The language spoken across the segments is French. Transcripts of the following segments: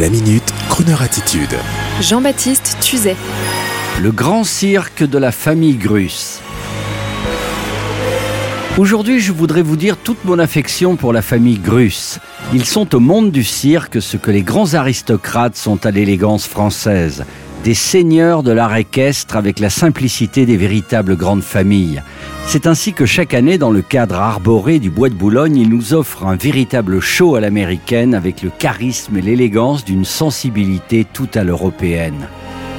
La minute, Kroneur attitude. Jean-Baptiste Tuzet. Le grand cirque de la famille Grus. Aujourd'hui, je voudrais vous dire toute mon affection pour la famille Grus. Ils sont au monde du cirque ce que les grands aristocrates sont à l'élégance française. Des seigneurs de l'art équestre avec la simplicité des véritables grandes familles. C'est ainsi que chaque année, dans le cadre arboré du Bois de Boulogne, ils nous offrent un véritable show à l'américaine avec le charisme et l'élégance d'une sensibilité tout à l'européenne.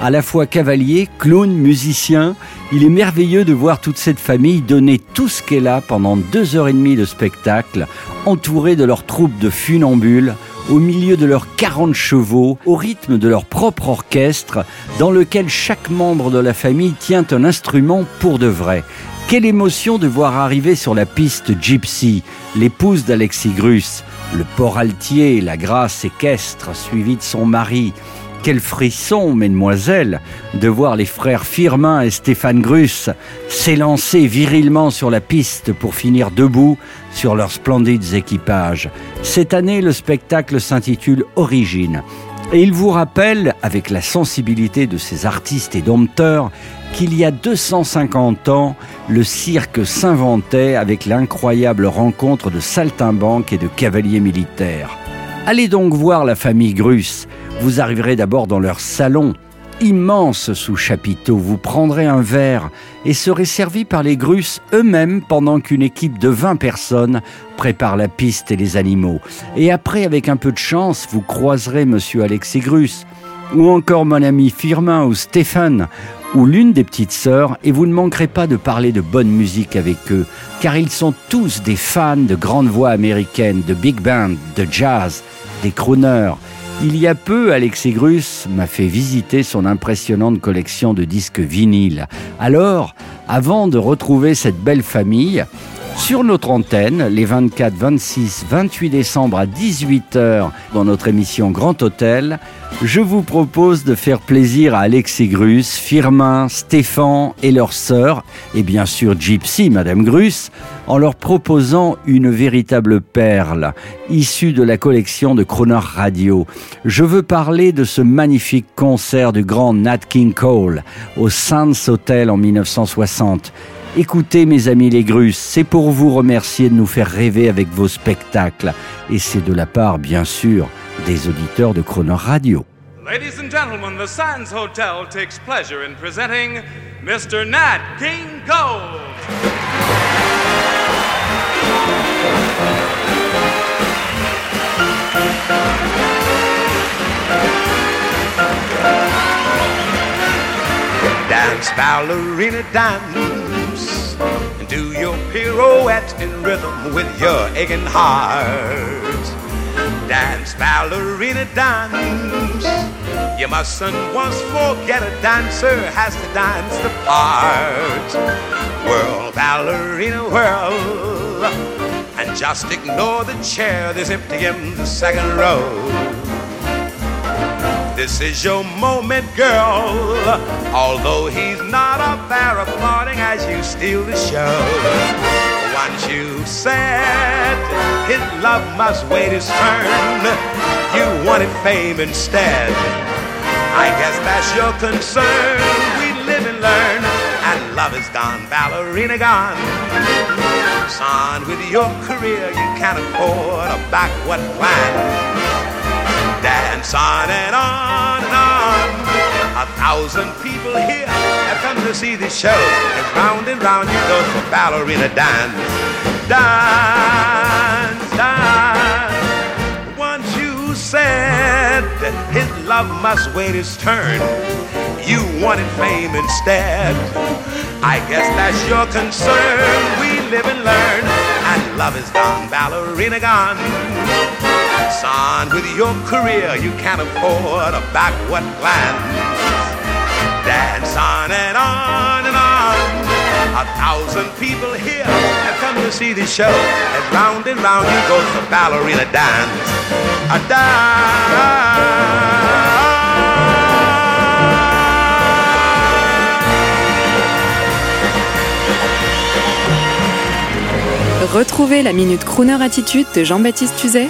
À la fois cavalier, clown, musicien, il est merveilleux de voir toute cette famille donner tout ce qu'elle a pendant deux heures et demie de spectacle, entourée de leur troupe de funambules, au milieu de leurs 40 chevaux, au rythme de leur propre orchestre, dans lequel chaque membre de la famille tient un instrument pour de vrai. Quelle émotion de voir arriver sur la piste Gypsy, l'épouse d'Alexis Grus, le port altier, la grâce équestre, suivie de son mari. Quel frisson, mesdemoiselles, de voir les frères Firmin et Stéphane Grus s'élancer virilement sur la piste pour finir debout sur leurs splendides équipages. Cette année, le spectacle s'intitule Origine. Et il vous rappelle, avec la sensibilité de ces artistes et dompteurs, qu'il y a 250 ans, le cirque s'inventait avec l'incroyable rencontre de saltimbanques et de cavaliers militaires. Allez donc voir la famille Grus. Vous arriverez d'abord dans leur salon, immense sous chapiteau. Vous prendrez un verre et serez servi par les Grus eux-mêmes pendant qu'une équipe de 20 personnes prépare la piste et les animaux. Et après, avec un peu de chance, vous croiserez monsieur Alexis Grus ou encore mon ami Firmin ou Stéphane ou l'une des petites sœurs et vous ne manquerez pas de parler de bonne musique avec eux car ils sont tous des fans de grandes voix américaines, de big band, de jazz, des crooners. Il y a peu, Alexis Grus m'a fait visiter son impressionnante collection de disques vinyles. Alors, avant de retrouver cette belle famille, sur notre antenne, les 24, 26, 28 décembre à 18h, dans notre émission Grand Hôtel, je vous propose de faire plaisir à Alexis Grus, Firmin, Stéphane et leurs sœurs, et bien sûr Gypsy, Madame Grus, en leur proposant une véritable perle, issue de la collection de Croner Radio. Je veux parler de ce magnifique concert du grand Nat King Cole au Sands Hotel en 1960. Écoutez mes amis les Grus, c'est pour vous remercier de nous faire rêver avec vos spectacles. Et c'est de la part, bien sûr, des auditeurs de Croner Radio. Ladies and gentlemen, the Sands Hotel takes pleasure in presenting Mr. Nat King Cole. Dance, ballerina, dance. And do your pirouette in rhythm with your aching heart. Dance, ballerina, dance. You mustn't once forget a dancer has to dance the part. Whirl, ballerina, whirl. And just ignore the chair that's empty in the second row. This is your moment, girl. Although he's not up there applauding as you steal the show. Once you said his love must wait his turn, you wanted fame instead. I guess that's your concern. We live and learn, and love is gone, ballerina gone. Son, with your career, you can't afford a backward plan dance on and on and on. A thousand people here have come to see this show, and round and round you go for ballerina dance, dance, dance. Once you said his love must wait his turn, you wanted fame instead. I guess that's your concern. We live and learn, and love is gone, ballerina gone. Son, with your career, you can't afford a backward glance. Dance on and on and on. A thousand people here have come to see this show, and round and round you go the ballerina dance. A Retrouvez la Minute Crooner Attitude de Jean-Baptiste Tuzet